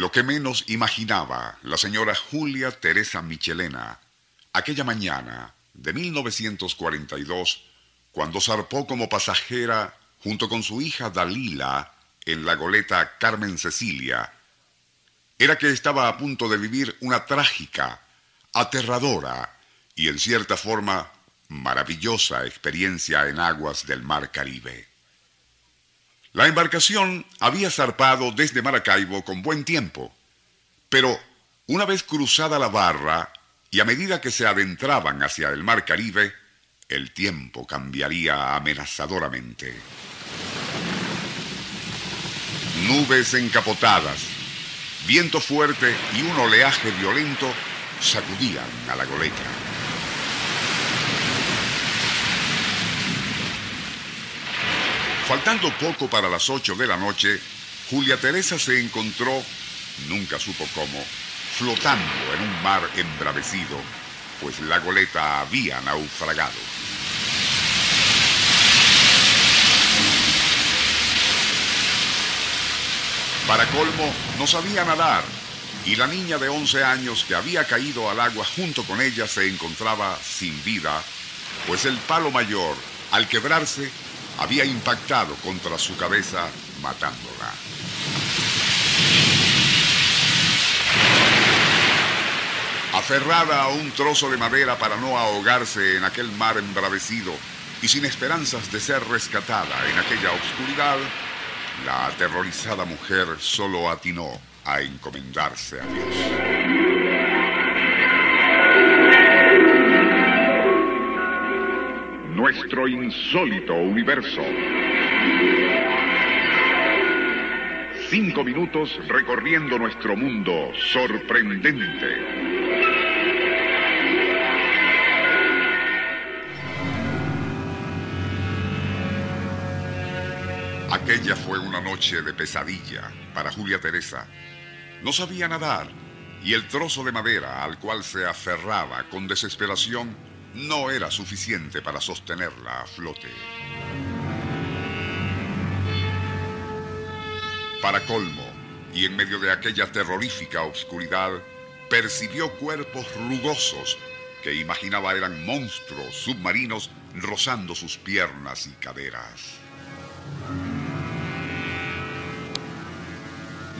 Lo que menos imaginaba la señora Julia Teresa Michelena aquella mañana de 1942, cuando zarpó como pasajera junto con su hija Dalila en la goleta Carmen Cecilia, era que estaba a punto de vivir una trágica, aterradora y en cierta forma maravillosa experiencia en aguas del mar Caribe. La embarcación había zarpado desde Maracaibo con buen tiempo, pero una vez cruzada la barra y a medida que se adentraban hacia el mar Caribe, el tiempo cambiaría amenazadoramente. Nubes encapotadas, viento fuerte y un oleaje violento sacudían a la goleta. Faltando poco para las ocho de la noche, Julia Teresa se encontró, nunca supo cómo, flotando en un mar embravecido, pues la goleta había naufragado. Para colmo, no sabía nadar y la niña de 11 años que había caído al agua junto con ella se encontraba sin vida, pues el palo mayor, al quebrarse, había impactado contra su cabeza matándola. Aferrada a un trozo de madera para no ahogarse en aquel mar embravecido y sin esperanzas de ser rescatada en aquella oscuridad, la aterrorizada mujer solo atinó a encomendarse a Dios. Nuestro insólito universo. Cinco minutos recorriendo nuestro mundo sorprendente. Aquella fue una noche de pesadilla para Julia Teresa. No sabía nadar y el trozo de madera al cual se aferraba con desesperación no era suficiente para sostenerla a flote. Para colmo, y en medio de aquella terrorífica oscuridad, percibió cuerpos rugosos que imaginaba eran monstruos submarinos rozando sus piernas y caderas.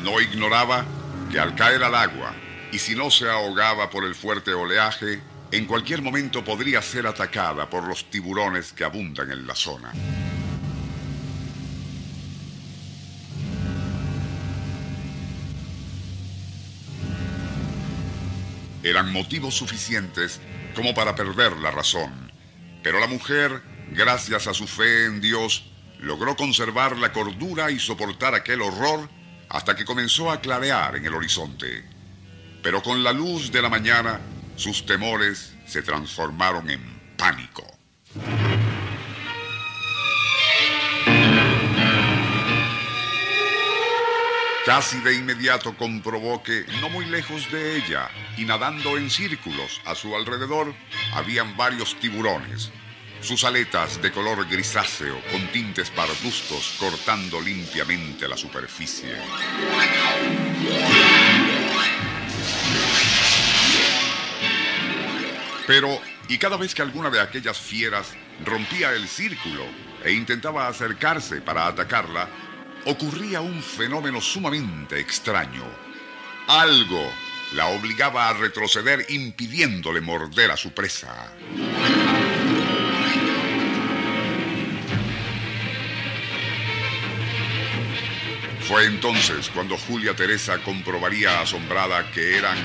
No ignoraba que al caer al agua, y si no se ahogaba por el fuerte oleaje, en cualquier momento podría ser atacada por los tiburones que abundan en la zona. Eran motivos suficientes como para perder la razón, pero la mujer, gracias a su fe en Dios, logró conservar la cordura y soportar aquel horror hasta que comenzó a clarear en el horizonte. Pero con la luz de la mañana, sus temores se transformaron en pánico. Casi de inmediato comprobó que, no muy lejos de ella, y nadando en círculos a su alrededor, habían varios tiburones, sus aletas de color grisáceo con tintes pardustos cortando limpiamente la superficie. Pero, y cada vez que alguna de aquellas fieras rompía el círculo e intentaba acercarse para atacarla, ocurría un fenómeno sumamente extraño. Algo la obligaba a retroceder impidiéndole morder a su presa. Fue entonces cuando Julia Teresa comprobaría asombrada que eran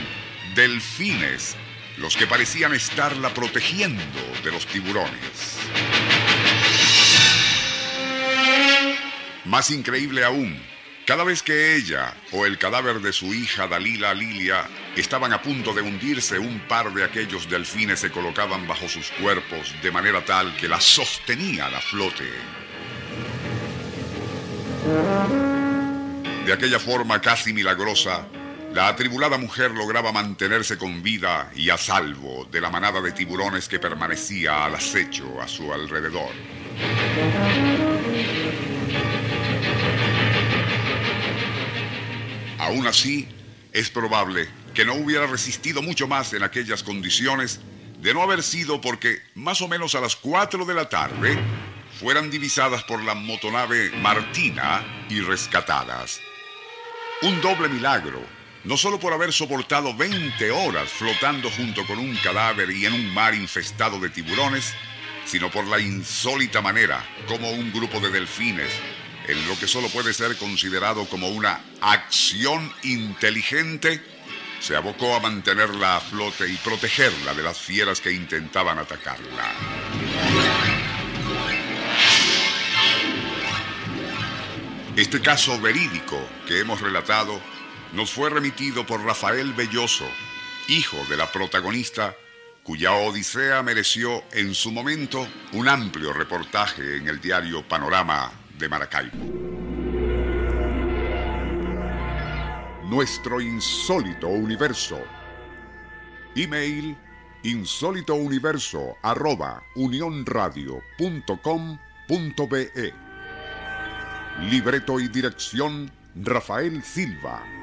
delfines los que parecían estarla protegiendo de los tiburones. Más increíble aún, cada vez que ella o el cadáver de su hija Dalila Lilia estaban a punto de hundirse, un par de aquellos delfines se colocaban bajo sus cuerpos de manera tal que la sostenían a flote. De aquella forma casi milagrosa, la atribulada mujer lograba mantenerse con vida y a salvo de la manada de tiburones que permanecía al acecho a su alrededor. Aún así, Es probable que no hubiera resistido mucho más en aquellas condiciones de no haber sido porque más o menos a las 4 de la tarde fueran divisadas por la motonave Martina y rescatadas. Un doble milagro, no solo por haber soportado 20 horas flotando junto con un cadáver y en un mar infestado de tiburones, sino por la insólita manera como un grupo de delfines, en lo que solo puede ser considerado como una acción inteligente, se abocó a mantenerla a flote y protegerla de las fieras que intentaban atacarla. Este caso verídico que hemos relatado nos fue remitido por Rafael Belloso, hijo de la protagonista, cuya odisea mereció en su momento un amplio reportaje en el diario Panorama de Maracaibo. Nuestro insólito universo. Email insólitouniverso arroba Libreto y dirección Rafael Silva.